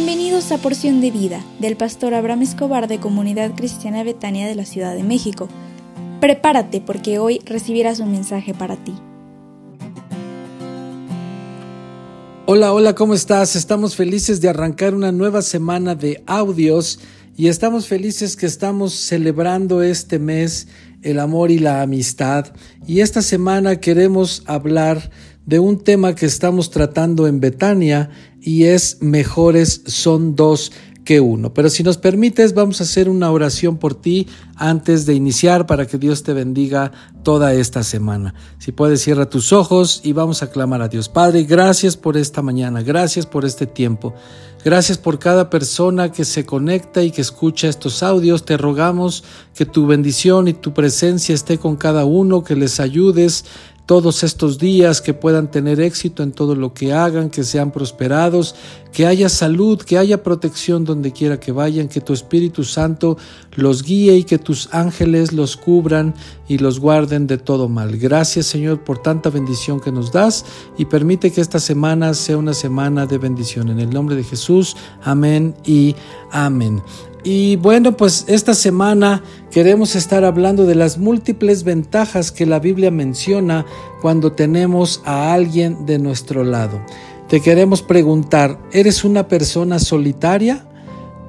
Bienvenidos a Porción de Vida del pastor Abraham Escobar de Comunidad Cristiana Betania de la Ciudad de México. Prepárate porque hoy recibirás un mensaje para ti. Hola, hola, ¿cómo estás? Estamos felices de arrancar una nueva semana de audios y estamos felices que estamos celebrando este mes el amor y la amistad. Y esta semana queremos hablar de un tema que estamos tratando en Betania y es mejores son dos que uno. Pero si nos permites, vamos a hacer una oración por ti antes de iniciar para que Dios te bendiga toda esta semana. Si puedes, cierra tus ojos y vamos a clamar a Dios. Padre, gracias por esta mañana, gracias por este tiempo. Gracias por cada persona que se conecta y que escucha estos audios. Te rogamos que tu bendición y tu presencia esté con cada uno, que les ayudes todos estos días, que puedan tener éxito en todo lo que hagan, que sean prosperados, que haya salud, que haya protección donde quiera que vayan, que tu Espíritu Santo los guíe y que tus ángeles los cubran y los guarden de todo mal. Gracias Señor por tanta bendición que nos das y permite que esta semana sea una semana de bendición. En el nombre de Jesús, amén y amén. Y bueno, pues esta semana queremos estar hablando de las múltiples ventajas que la Biblia menciona cuando tenemos a alguien de nuestro lado. Te queremos preguntar, ¿eres una persona solitaria?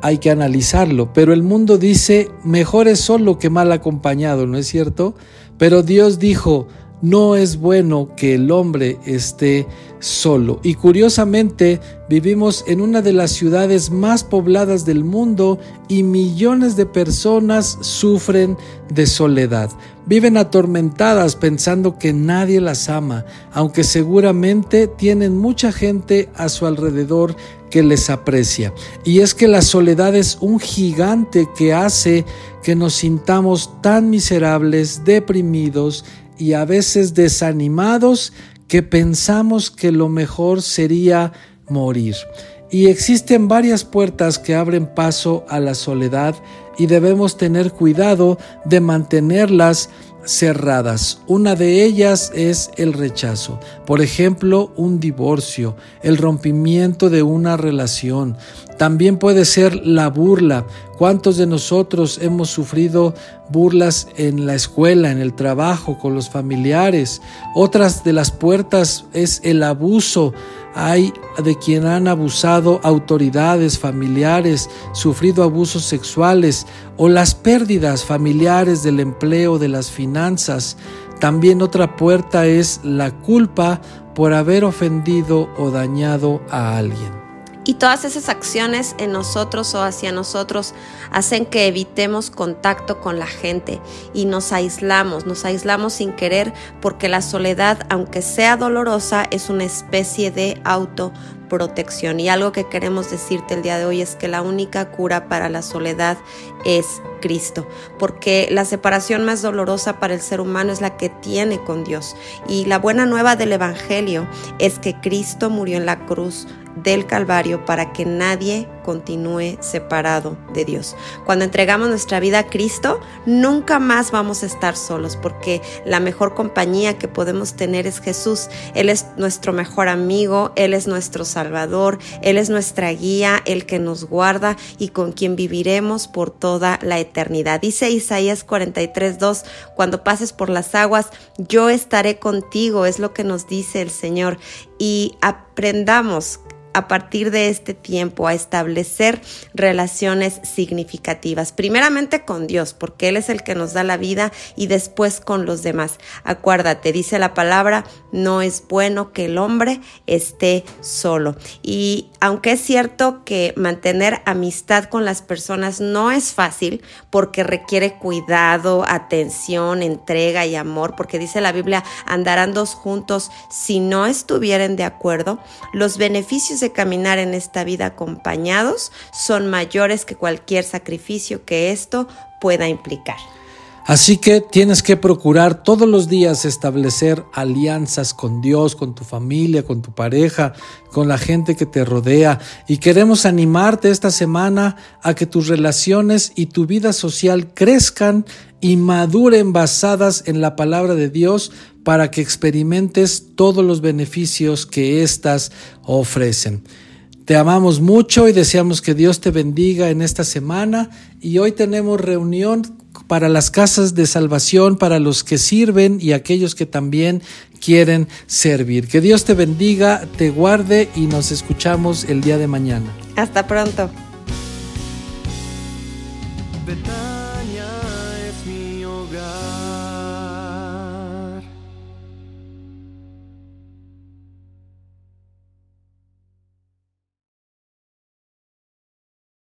Hay que analizarlo, pero el mundo dice, mejor es solo que mal acompañado, ¿no es cierto? Pero Dios dijo, no es bueno que el hombre esté solo. Y curiosamente vivimos en una de las ciudades más pobladas del mundo y millones de personas sufren de soledad. Viven atormentadas pensando que nadie las ama, aunque seguramente tienen mucha gente a su alrededor que les aprecia. Y es que la soledad es un gigante que hace que nos sintamos tan miserables, deprimidos y a veces desanimados que pensamos que lo mejor sería morir. Y existen varias puertas que abren paso a la soledad y debemos tener cuidado de mantenerlas cerradas. Una de ellas es el rechazo. Por ejemplo, un divorcio, el rompimiento de una relación. También puede ser la burla. ¿Cuántos de nosotros hemos sufrido burlas en la escuela, en el trabajo, con los familiares? Otras de las puertas es el abuso hay de quien han abusado autoridades familiares, sufrido abusos sexuales o las pérdidas familiares del empleo, de las finanzas. También otra puerta es la culpa por haber ofendido o dañado a alguien. Y todas esas acciones en nosotros o hacia nosotros hacen que evitemos contacto con la gente y nos aislamos, nos aislamos sin querer porque la soledad, aunque sea dolorosa, es una especie de autoprotección. Y algo que queremos decirte el día de hoy es que la única cura para la soledad es Cristo, porque la separación más dolorosa para el ser humano es la que tiene con Dios. Y la buena nueva del Evangelio es que Cristo murió en la cruz del Calvario para que nadie continúe separado de Dios. Cuando entregamos nuestra vida a Cristo, nunca más vamos a estar solos porque la mejor compañía que podemos tener es Jesús. Él es nuestro mejor amigo, Él es nuestro Salvador, Él es nuestra guía, el que nos guarda y con quien viviremos por toda la eternidad. Dice Isaías 43.2, cuando pases por las aguas, yo estaré contigo, es lo que nos dice el Señor. Y aprendamos a partir de este tiempo a establecer relaciones significativas, primeramente con Dios, porque Él es el que nos da la vida y después con los demás. Acuérdate, dice la palabra, no es bueno que el hombre esté solo. Y aunque es cierto que mantener amistad con las personas no es fácil, porque requiere cuidado, atención, entrega y amor, porque dice la Biblia, andarán dos juntos si no estuvieren de acuerdo, los beneficios de caminar en esta vida acompañados son mayores que cualquier sacrificio que esto pueda implicar. Así que tienes que procurar todos los días establecer alianzas con Dios, con tu familia, con tu pareja, con la gente que te rodea. Y queremos animarte esta semana a que tus relaciones y tu vida social crezcan y maduren basadas en la palabra de Dios para que experimentes todos los beneficios que éstas ofrecen. Te amamos mucho y deseamos que Dios te bendiga en esta semana y hoy tenemos reunión para las casas de salvación, para los que sirven y aquellos que también quieren servir. Que Dios te bendiga, te guarde y nos escuchamos el día de mañana. Hasta pronto.